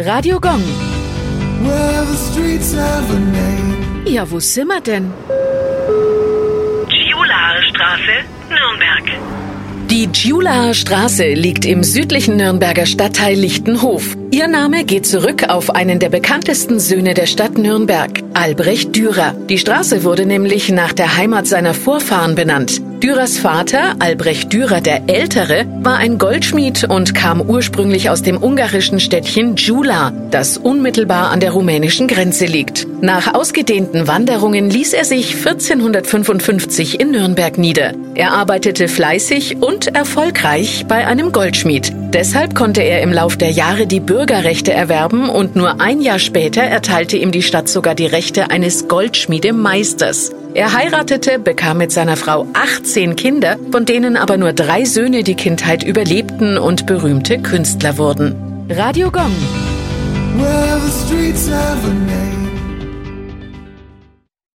Radio Gong. Well, the streets have a name. Ja, wo sind wir denn? Giulaer Straße, Nürnberg. Die Dschulaer Straße liegt im südlichen Nürnberger Stadtteil Lichtenhof. Ihr Name geht zurück auf einen der bekanntesten Söhne der Stadt Nürnberg, Albrecht Dürer. Die Straße wurde nämlich nach der Heimat seiner Vorfahren benannt. Dürers Vater, Albrecht Dürer der Ältere, war ein Goldschmied und kam ursprünglich aus dem ungarischen Städtchen Djula, das unmittelbar an der rumänischen Grenze liegt. Nach ausgedehnten Wanderungen ließ er sich 1455 in Nürnberg nieder. Er arbeitete fleißig und erfolgreich bei einem Goldschmied. Deshalb konnte er im Lauf der Jahre die Bürgerrechte erwerben und nur ein Jahr später erteilte ihm die Stadt sogar die Rechte eines Goldschmiedemeisters. Er heiratete, bekam mit seiner Frau 18 Kinder, von denen aber nur drei Söhne die Kindheit überlebten und berühmte Künstler wurden. Radio Gong. Well,